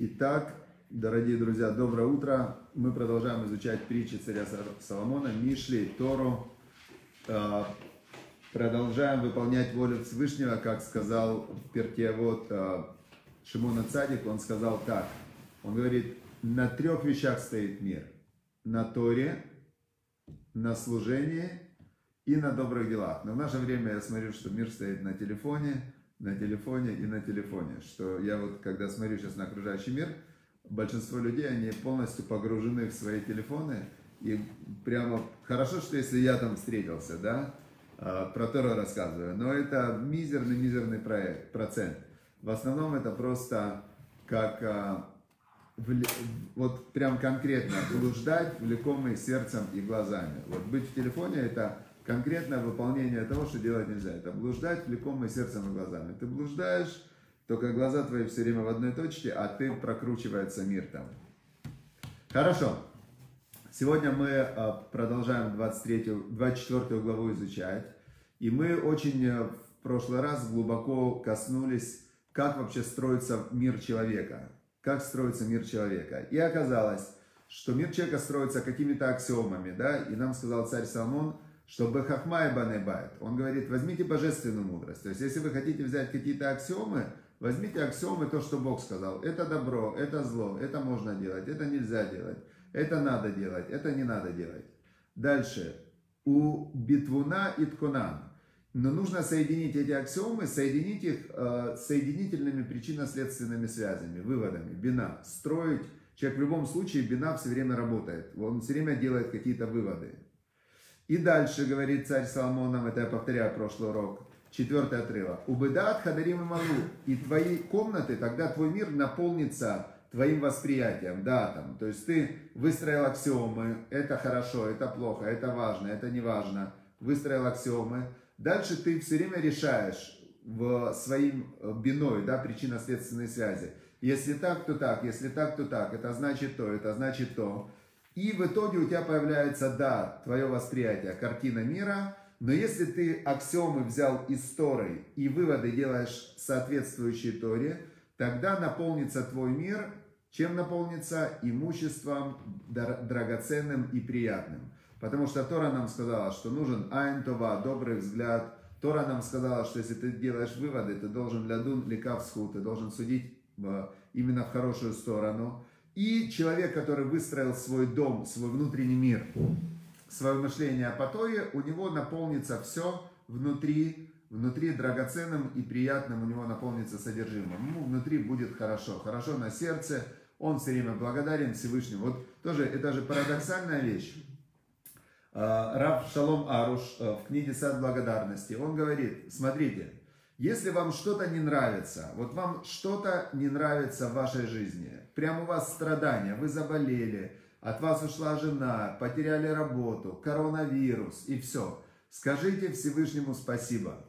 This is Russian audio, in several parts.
Итак, дорогие друзья, доброе утро. Мы продолжаем изучать притчи царя Соломона, Мишли, Тору. А, продолжаем выполнять волю Всевышнего, как сказал Пертиавод а, Шимона Цадик. Он сказал так. Он говорит, на трех вещах стоит мир. На Торе, на служении и на добрых делах. Но в наше время я смотрю, что мир стоит на телефоне, на телефоне и на телефоне. Что я вот, когда смотрю сейчас на окружающий мир, большинство людей, они полностью погружены в свои телефоны. И прямо хорошо, что если я там встретился, да, а, про Тору рассказываю, но это мизерный-мизерный процент. В основном это просто как а, вот прям конкретно блуждать, влекомый сердцем и глазами. Вот быть в телефоне это конкретное выполнение того, что делать нельзя. Это блуждать, влекомый сердцем и глазами. Ты блуждаешь, только глаза твои все время в одной точке, а ты прокручивается мир там. Хорошо. Сегодня мы а, продолжаем 23, 24 главу изучать. И мы очень э, в прошлый раз глубоко коснулись, как вообще строится мир человека. Как строится мир человека. И оказалось, что мир человека строится какими-то аксиомами. Да? И нам сказал царь Соломон, что Бехахма и Банебайт. Он говорит, возьмите божественную мудрость. То есть, если вы хотите взять какие-то аксиомы, возьмите аксиомы, то, что Бог сказал. Это добро, это зло, это можно делать, это нельзя делать, это надо делать, это не надо делать. Дальше. У Битвуна и Ткунан. Но нужно соединить эти аксиомы, соединить их э, соединительными причинно-следственными связями, выводами. Бина. Строить. Человек в любом случае, бина все время работает. Он все время делает какие-то выводы. И дальше говорит царь Соломон нам, это я повторяю прошлый урок, четвертый отрывок. Убыдат хадарим и малу. И твои комнаты, тогда твой мир наполнится твоим восприятием, да, там, то есть ты выстроил аксиомы, это хорошо, это плохо, это важно, это не важно, выстроил аксиомы, дальше ты все время решаешь в своим э, биной, да, причинно-следственной связи. Если так, то так, если так, то так, это значит то, это значит то. И в итоге у тебя появляется, да, твое восприятие, картина мира, но если ты аксиомы взял из Торы и выводы делаешь соответствующие Торе, тогда наполнится твой мир, чем наполнится? Имуществом драгоценным и приятным. Потому что Тора нам сказала, что нужен айн-това, добрый взгляд. Тора нам сказала, что если ты делаешь выводы, ты должен лядун ликавсху, ты должен судить э, именно в хорошую сторону. И человек, который выстроил свой дом, свой внутренний мир, свое мышление о потое, у него наполнится все внутри, внутри драгоценным и приятным, у него наполнится содержимым. Ему внутри будет хорошо, хорошо на сердце, он все время благодарен Всевышнему. Вот тоже, это же парадоксальная вещь. А, Раб Шалом Аруш э, в книге «Сад благодарности», он говорит, смотрите, если вам что-то не нравится, вот вам что-то не нравится в вашей жизни, прям у вас страдания, вы заболели, от вас ушла жена, потеряли работу, коронавирус и все. Скажите Всевышнему спасибо.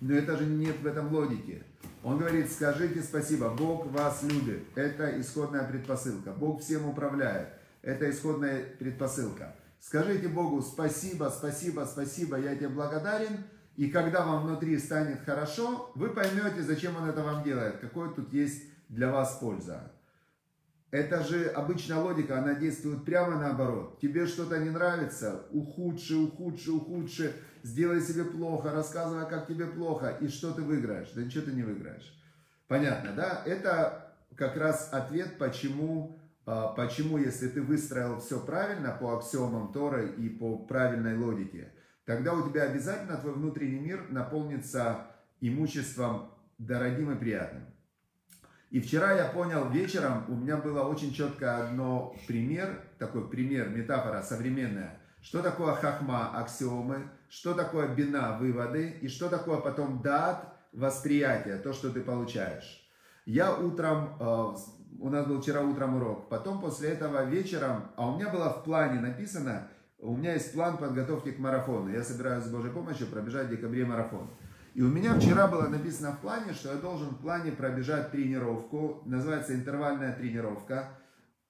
Но это же нет в этом логики. Он говорит, скажите спасибо, Бог вас любит. Это исходная предпосылка. Бог всем управляет. Это исходная предпосылка. Скажите Богу спасибо, спасибо, спасибо, я тебе благодарен – и когда вам внутри станет хорошо, вы поймете, зачем он это вам делает, какой тут есть для вас польза. Это же обычная логика, она действует прямо наоборот. Тебе что-то не нравится, ухудши, ухудши, ухудши, сделай себе плохо, рассказывай, как тебе плохо, и что ты выиграешь? Да ничего ты не выиграешь. Понятно, да? Это как раз ответ, почему, а, почему если ты выстроил все правильно по аксиомам Торы и по правильной логике – тогда у тебя обязательно твой внутренний мир наполнится имуществом дорогим и приятным. И вчера я понял вечером, у меня было очень четко одно пример, такой пример, метафора современная, что такое хахма, аксиомы, что такое бина, выводы, и что такое потом дат, восприятие, то, что ты получаешь. Я утром, э, у нас был вчера утром урок, потом после этого вечером, а у меня было в плане написано, у меня есть план подготовки к марафону. Я собираюсь с Божьей помощью пробежать в декабре марафон. И у меня вчера было написано в плане, что я должен в плане пробежать тренировку, называется интервальная тренировка.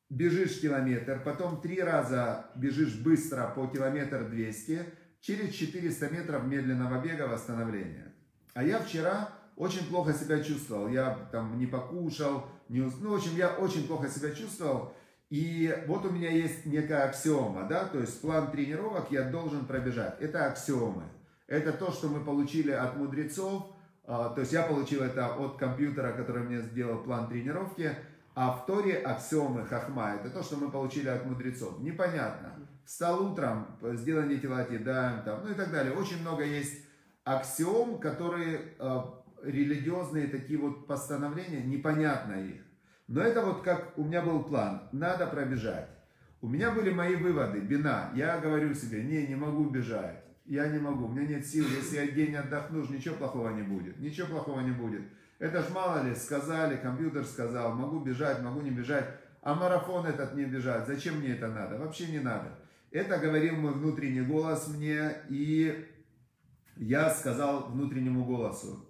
Бежишь километр, потом три раза бежишь быстро по километр 200, через 400 метров медленного бега восстановления. А я вчера очень плохо себя чувствовал. Я там не покушал, не, ну, в общем, я очень плохо себя чувствовал, и вот у меня есть некая аксиома, да, то есть план тренировок я должен пробежать. Это аксиомы. Это то, что мы получили от мудрецов, а, то есть я получил это от компьютера, который мне сделал план тренировки, а в Торе аксиомы хахма, это то, что мы получили от мудрецов. Непонятно. Встал утром, сделай не телати, да, там, ну и так далее. Очень много есть аксиом, которые э, религиозные такие вот постановления, непонятно их. Но это вот как у меня был план, надо пробежать. У меня были мои выводы, бина. Я говорю себе, не, не могу бежать. Я не могу, у меня нет сил. Если я день отдохну, ничего плохого не будет. Ничего плохого не будет. Это ж мало ли, сказали, компьютер сказал, могу бежать, могу не бежать. А марафон этот не бежать, зачем мне это надо? Вообще не надо. Это говорил мой внутренний голос мне, и я сказал внутреннему голосу.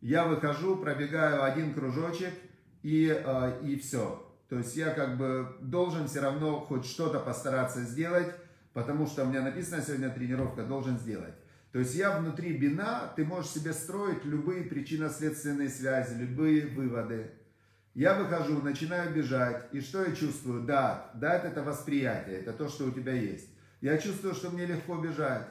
Я выхожу, пробегаю один кружочек, и, э, и все. То есть я как бы должен все равно хоть что-то постараться сделать, потому что у меня написано сегодня тренировка, должен сделать. То есть я внутри бина, ты можешь себе строить любые причинно-следственные связи, любые выводы. Я выхожу, начинаю бежать, и что я чувствую? Да, да, это восприятие, это то, что у тебя есть. Я чувствую, что мне легко бежать.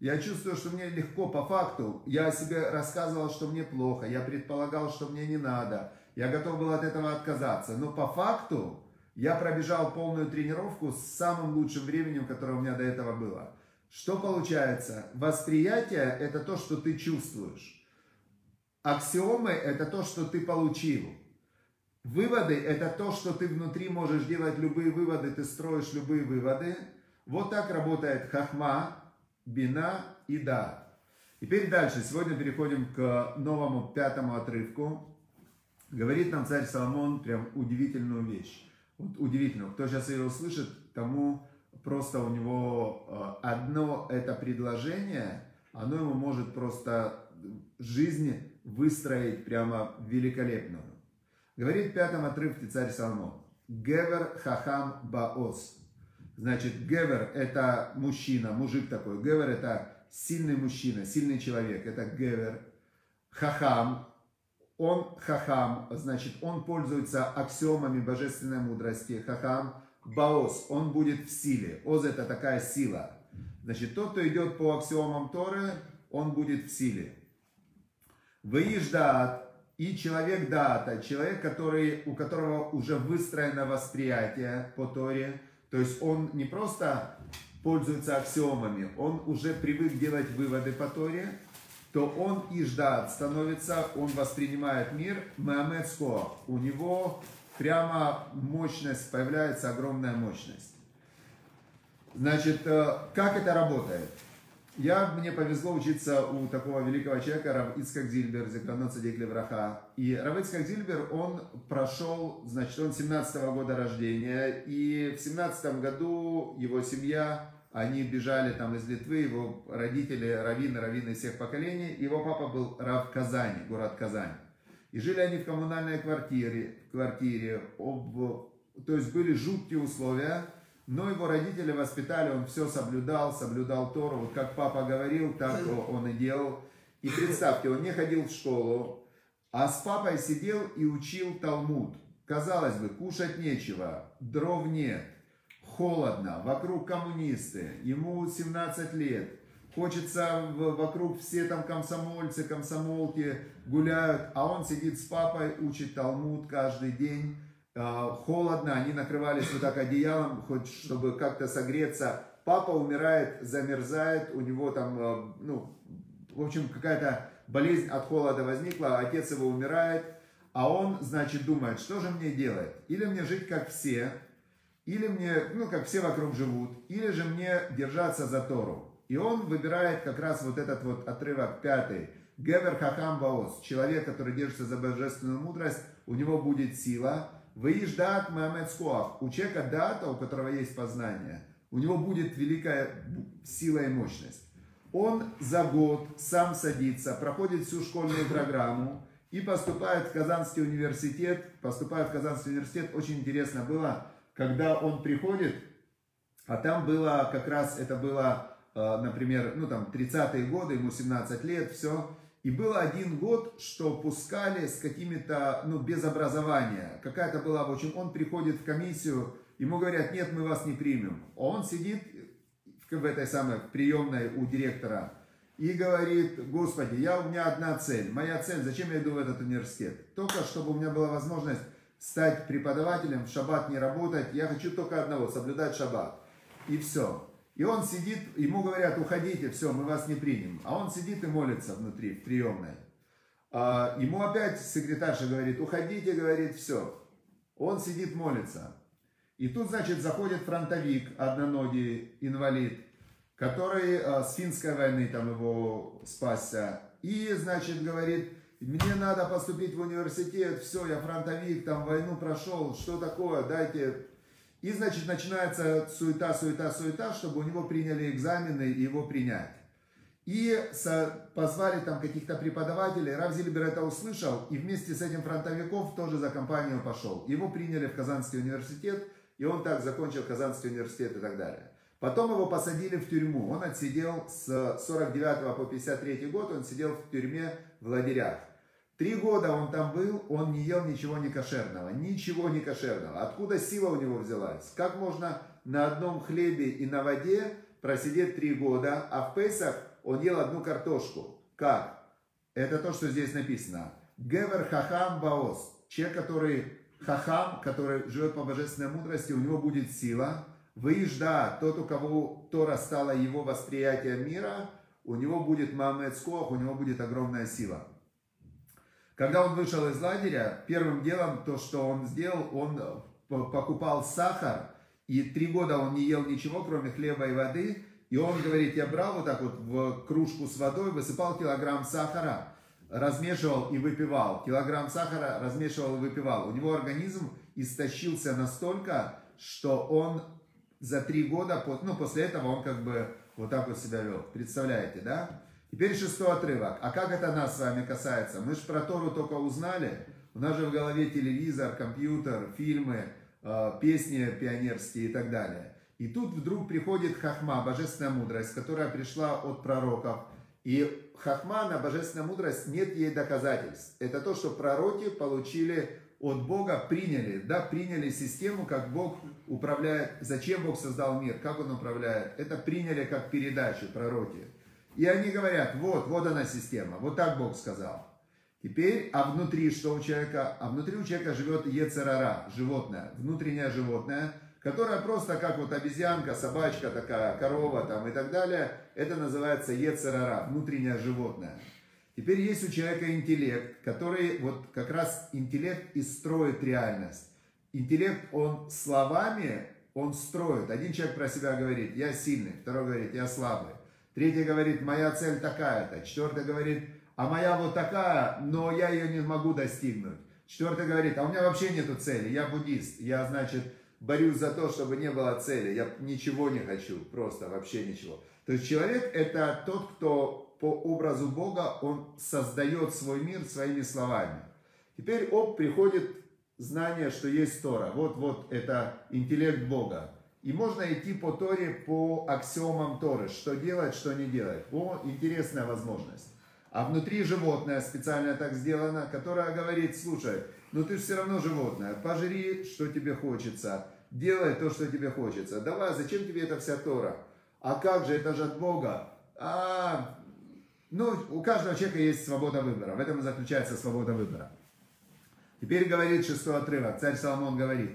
Я чувствую, что мне легко по факту. Я себе рассказывал, что мне плохо. Я предполагал, что мне не надо. Я готов был от этого отказаться. Но по факту я пробежал полную тренировку с самым лучшим временем, которое у меня до этого было. Что получается? Восприятие – это то, что ты чувствуешь. Аксиомы – это то, что ты получил. Выводы – это то, что ты внутри можешь делать любые выводы, ты строишь любые выводы. Вот так работает хахма, бина и да. Теперь дальше. Сегодня переходим к новому пятому отрывку. Говорит нам царь Соломон прям удивительную вещь. Вот удивительную. Кто сейчас ее услышит, тому просто у него э, одно это предложение, оно ему может просто жизнь выстроить прямо великолепную. Говорит в пятом отрывке царь Соломон. Гевер хахам баос. Значит, гевер это мужчина, мужик такой. Гевер это сильный мужчина, сильный человек. Это гевер. Хахам он хахам, значит, он пользуется аксиомами божественной мудрости. Хахам, баос, он будет в силе. Оз это такая сила. Значит, тот, кто идет по аксиомам Торы, он будет в силе. Выиждат и человек дата, человек, который, у которого уже выстроено восприятие по Торе, то есть он не просто пользуется аксиомами, он уже привык делать выводы по Торе, то он иждат становится, он воспринимает мир меамецко. У него прямо мощность, появляется огромная мощность. Значит, э, как это работает? Я, мне повезло учиться у такого великого человека, Рав Ицкак Зильбер, Зекранот Садик Левраха. И Рав Ицкак Зильбер, он прошел, значит, он 17 -го года рождения, и в 17 году его семья они бежали там из Литвы, его родители, раввины, раввины всех поколений. Его папа был рав Казани, город Казань. И жили они в коммунальной квартире, квартире об, то есть были жуткие условия, но его родители воспитали, он все соблюдал, соблюдал Тору, вот как папа говорил, так он и делал. И представьте, он не ходил в школу, а с папой сидел и учил Талмуд. Казалось бы, кушать нечего, дров нет, холодно, вокруг коммунисты, ему 17 лет, хочется вокруг все там комсомольцы, комсомолки гуляют, а он сидит с папой, учит Талмуд каждый день, а, холодно, они накрывались вот так одеялом, хоть чтобы как-то согреться, папа умирает, замерзает, у него там, а, ну, в общем, какая-то болезнь от холода возникла, отец его умирает, а он, значит, думает, что же мне делать? Или мне жить как все, или мне, ну, как все вокруг живут, или же мне держаться за Тору. И он выбирает как раз вот этот вот отрывок пятый. Гевер хахам баос. Человек, который держится за божественную мудрость, у него будет сила. Выиш дат мамед У человека дата, у которого есть познание, у него будет великая сила и мощность. Он за год сам садится, проходит всю школьную программу и поступает в Казанский университет. Поступает в Казанский университет. Очень интересно было, когда он приходит, а там было как раз, это было, э, например, ну там 30-е годы, ему 17 лет, все, И был один год, что пускали с какими-то, ну, без образования. Какая-то была, в общем, он приходит в комиссию, ему говорят, нет, мы вас не примем. Он сидит в этой самой приемной у директора и говорит, Господи, я, у меня одна цель. Моя цель, зачем я иду в этот университет? Только чтобы у меня была возможность стать преподавателем, в шаббат не работать. Я хочу только одного, соблюдать шаббат. И все. И он сидит, ему говорят, уходите, все, мы вас не примем. А он сидит и молится внутри, в приемной. А ему опять секретарша говорит, уходите, говорит, все. Он сидит, молится. И тут, значит, заходит фронтовик, одноногий инвалид, который а, с финской войны там его спасся. И, значит, говорит, мне надо поступить в университет, все, я фронтовик, там войну прошел, что такое, дайте и, значит, начинается суета, суета, суета, чтобы у него приняли экзамены и его принять. И позвали там каких-то преподавателей, Рав Зильбер это услышал, и вместе с этим фронтовиков тоже за компанию пошел. Его приняли в Казанский университет, и он так закончил Казанский университет и так далее. Потом его посадили в тюрьму. Он отсидел с 49 по 53 год, он сидел в тюрьме в лагерях. Три года он там был, он не ел ничего не кошерного, ничего не кошерного. Откуда сила у него взялась? Как можно на одном хлебе и на воде просидеть три года, а в Песах он ел одну картошку? Как? Это то, что здесь написано. Гевер хахам баос. Человек, который хахам, который живет по божественной мудрости, у него будет сила. Выезда, тот, у кого Тора стала его восприятием мира, у него будет Мамед у него будет огромная сила. Когда он вышел из лагеря, первым делом то, что он сделал, он э, покупал сахар, и три года он не ел ничего, кроме хлеба и воды. И он говорит, я брал вот так вот в кружку с водой, высыпал килограмм сахара, размешивал и выпивал. Килограмм сахара размешивал и выпивал. У него организм истощился настолько, что он за три года, ну, после этого он как бы вот так вот себя вел. Представляете, да? Теперь шестой отрывок. А как это нас с вами касается? Мы же про Тору только узнали. У нас же в голове телевизор, компьютер, фильмы, э, песни пионерские и так далее. И тут вдруг приходит хахма, божественная мудрость, которая пришла от пророков. И хахма, на божественная мудрость, нет ей доказательств. Это то, что пророки получили от Бога, приняли, да, приняли систему, как Бог управляет, зачем Бог создал мир, как Он управляет. Это приняли как передачу пророки. И они говорят, вот, вот она система, вот так Бог сказал. Теперь, а внутри что у человека? А внутри у человека живет ецерара, животное, внутреннее животное, которое просто как вот обезьянка, собачка такая, корова там и так далее. Это называется ецерара, внутреннее животное. Теперь есть у человека интеллект, который вот как раз интеллект и строит реальность. Интеллект, он словами, он строит. Один человек про себя говорит, я сильный, второй говорит, я слабый. Третий говорит, моя цель такая-то. Четвертый говорит, а моя вот такая, но я ее не могу достигнуть. Четвертый говорит, а у меня вообще нету цели, я буддист, я, значит, борюсь за то, чтобы не было цели, я ничего не хочу, просто вообще ничего. То есть человек это тот, кто по образу Бога, он создает свой мир своими словами. Теперь оп, приходит знание, что есть Тора. Вот-вот это интеллект Бога. И можно идти по Торе, по аксиомам Торы, что делать, что не делать. О, интересная возможность. А внутри животное специально так сделано, которое говорит, слушай, ну ты же все равно животное, пожри, что тебе хочется, делай то, что тебе хочется. Давай, зачем тебе эта вся Тора? А как же, это же от Бога. А, ну, у каждого человека есть свобода выбора. В этом и заключается свобода выбора. Теперь говорит шестой отрывок. Царь Соломон говорит,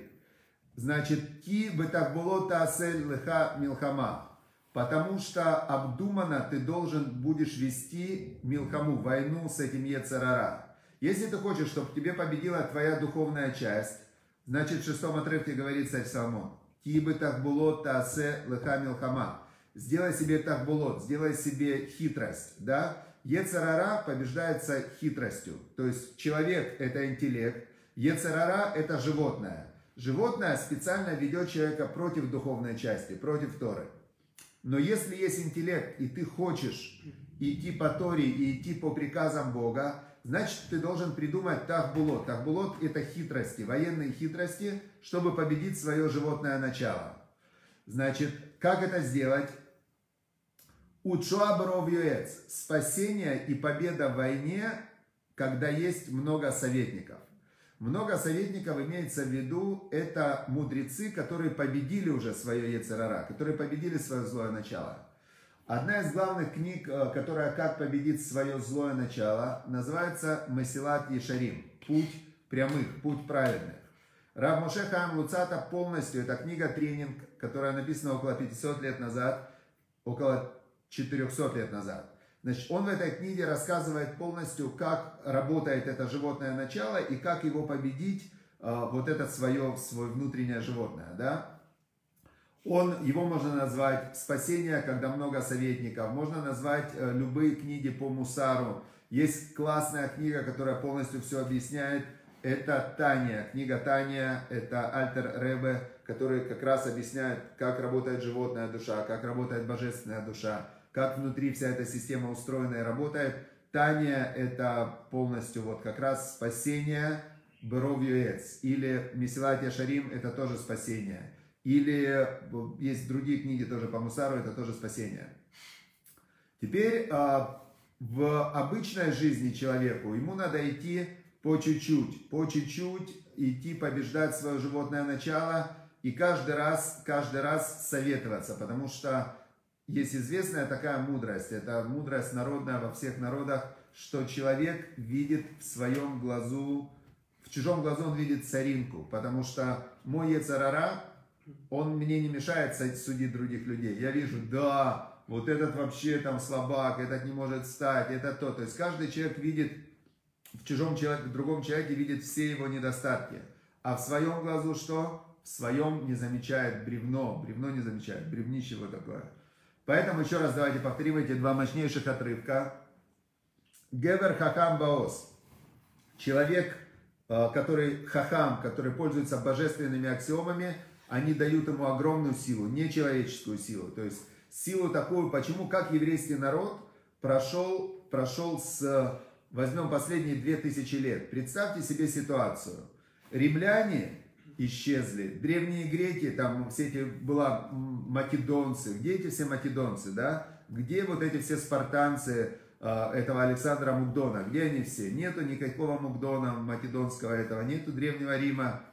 Значит, ки бетахболот таасель леха милхама. Потому что обдуманно ты должен будешь вести милхаму, войну с этим Ецарара. Если ты хочешь, чтобы тебе победила твоя духовная часть, значит, в шестом отрывке говорит царь Соломон, ки бетахболот таасе леха милхама. Сделай себе тахбулот, сделай себе хитрость, да? Ецарара побеждается хитростью. То есть человек это интеллект, Ецарара это животное. Животное специально ведет человека против духовной части, против Торы. Но если есть интеллект, и ты хочешь идти по Торе и идти по приказам Бога, значит, ты должен придумать тахбулот. Тахбулот – это хитрости, военные хитрости, чтобы победить свое животное начало. Значит, как это сделать? Учуабров юэц. Спасение и победа в войне, когда есть много советников. Много советников имеется в виду, это мудрецы, которые победили уже свое Ецерара, которые победили свое злое начало. Одна из главных книг, э, которая «Как победить свое злое начало», называется «Масилат Ешарим» – «Путь прямых», «Путь праведных». Рав Моше Хаам Луцата полностью, это книга-тренинг, которая написана около 500 лет назад, около 400 лет назад. Значит, он в этой книге рассказывает полностью, как работает это животное начало и как его победить, э, вот это свое, свое внутреннее животное, да. Он, его можно назвать «Спасение, когда много советников». Можно назвать э, любые книги по Мусару. Есть классная книга, которая полностью все объясняет. Это Таня. Книга Таня, это Альтер Ребе, который как раз объясняет, как работает животная душа, как работает божественная душа, как внутри вся эта система устроена и работает. Таня это полностью вот как раз спасение Беровьюэц. Или Месилатия Шарим это тоже спасение. Или есть другие книги тоже по Мусару, это тоже спасение. Теперь а, в обычной жизни человеку ему надо идти по чуть-чуть, по чуть-чуть идти побеждать свое животное начало и каждый раз, каждый раз советоваться, потому что есть известная такая мудрость, это мудрость народная во всех народах, что человек видит в своем глазу, в чужом глазу он видит царинку, потому что мой Ецарара, он мне не мешает судить других людей. Я вижу, да, вот этот вообще там слабак, этот не может встать, это то. То есть каждый человек видит, в чужом человеке, в другом человеке видит все его недостатки. А в своем глазу что? В своем не замечает бревно. Бревно не замечает. Бревнище вот такое. Поэтому еще раз давайте повторим эти два мощнейших отрывка. Гевер хахам баос. Человек, э, который хахам, который пользуется божественными аксиомами, они дают ему огромную силу, нечеловеческую силу. То есть силу такую, почему, как еврейский народ прошел, прошел с, возьмем последние две тысячи лет. Представьте себе ситуацию. Римляне исчезли, древние греки, там все эти, была македонцы, где эти все македонцы, да? Где вот эти все спартанцы, а, этого Александра Мукдона, где они все? Нету никакого Мукдона македонского этого, нету Древнего Рима,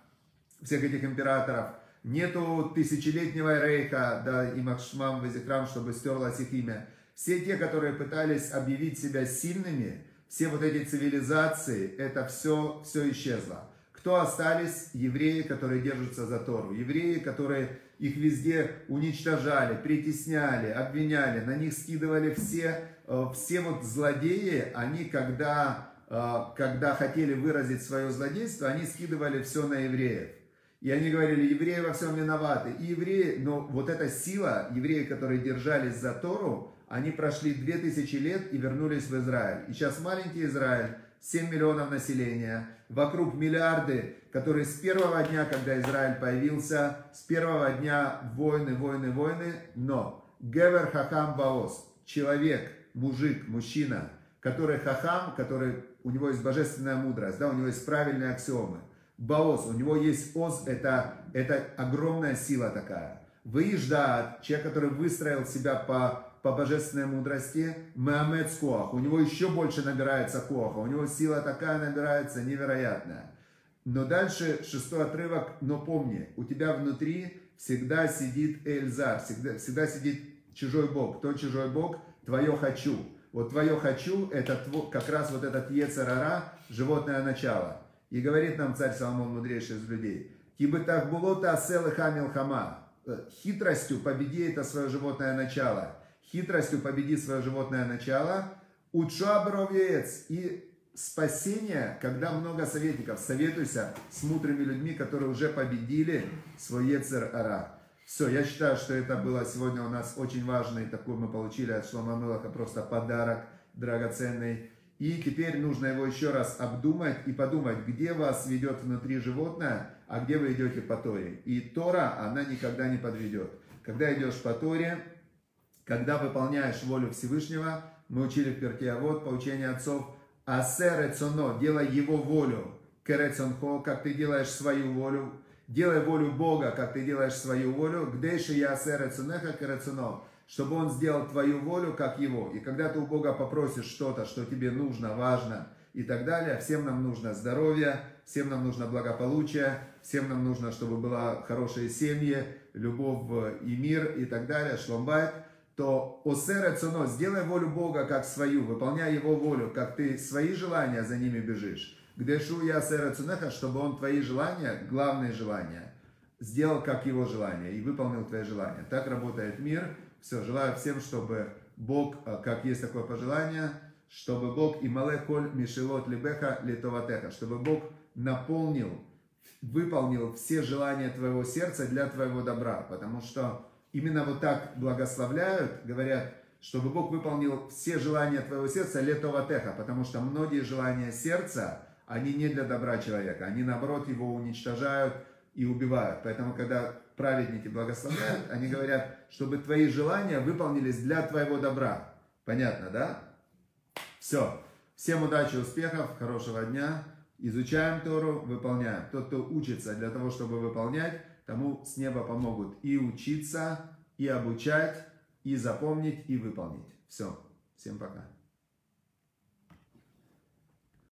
всех этих императоров. Нету тысячелетнего рейха, да, и Махшмам Вазикрам, чтобы стерлось их имя. Все те, которые пытались объявить себя сильными, все вот эти цивилизации, это все, все исчезло. Кто остались? Евреи, которые держатся за Тору. Евреи, которые их везде уничтожали, притесняли, обвиняли, на них скидывали все, э, все вот злодеи, они когда, э, когда хотели выразить свое злодейство, они скидывали все на евреев. И они говорили, евреи во всем виноваты. И евреи, но вот эта сила, евреи, которые держались за Тору, они прошли 2000 лет и вернулись в Израиль. И сейчас маленький Израиль, 7 миллионов населения, вокруг миллиарды, которые с первого дня, когда Израиль появился, с первого дня войны, войны, войны, но Гевер Хахам Баос, человек, мужик, мужчина, который хахам, который, у него есть божественная мудрость, да, у него есть правильные аксиомы – Баос, у него есть оз, это, это огромная сила такая. Выезжает человек, который выстроил себя по, по божественной мудрости, Меамед Скоах, у него еще больше набирается Коаха, у него сила такая набирается невероятная. Но дальше шестой отрывок, но помни, у тебя внутри всегда сидит Эльзар, всегда, всегда сидит чужой Бог. Кто чужой Бог? Твое хочу. Вот твое хочу, это как раз вот этот Ецарара, животное начало. И говорит нам царь Соломон, мудрейший из людей, «Кибы так было то и хамил хама». Э, хитростью победи это свое животное начало. Хитростью победи свое животное начало. Уча бровец и спасение, когда много советников. Советуйся с мудрыми людьми, которые уже победили свой Ецер Ара. Все, я считаю, что это было сегодня у нас очень важный, такой мы получили от Шлома Мелаха, просто подарок драгоценный. И теперь нужно его еще раз обдумать и подумать, где вас ведет внутри животное, а где вы идете по Торе. И Тора, она никогда не подведет. Когда идешь по Торе, когда выполняешь волю Всевышнего, мы учили в перке, а вот поучение отцов, асер рецоно, делай его волю, керецонхо, как ты делаешь свою волю, делай волю Бога, как ты делаешь свою волю, где еще я асер рецонеха керецоно, чтобы Он сделал твою волю, как Его. И когда ты у Бога попросишь что-то, что тебе нужно, важно и так далее, всем нам нужно здоровье, всем нам нужно благополучие, всем нам нужно, чтобы была хорошие семьи, любовь и мир и так далее, шломбайт, то осер цуно, сделай волю Бога как свою, выполняй Его волю, как ты свои желания за ними бежишь. Где шу я сера цунеха, чтобы он твои желания, главные желания, сделал как его желание и выполнил твои желания. Так работает мир. Все, желаю всем, чтобы Бог, а, как есть такое пожелание, чтобы Бог и малekоль мишелот либеха литоватеха, чтобы Бог наполнил, выполнил все желания твоего сердца для твоего добра, потому что именно вот так благословляют, говорят, чтобы Бог выполнил все желания твоего сердца летоватеха, потому что многие желания сердца, они не для добра человека, они наоборот его уничтожают и убивают. Поэтому, когда праведники благословляют, они говорят, чтобы твои желания выполнились для твоего добра. Понятно, да? Все. Всем удачи, успехов, хорошего дня. Изучаем Тору, выполняем. Тот, кто учится для того, чтобы выполнять, тому с неба помогут и учиться, и обучать, и запомнить, и выполнить. Все. Всем пока.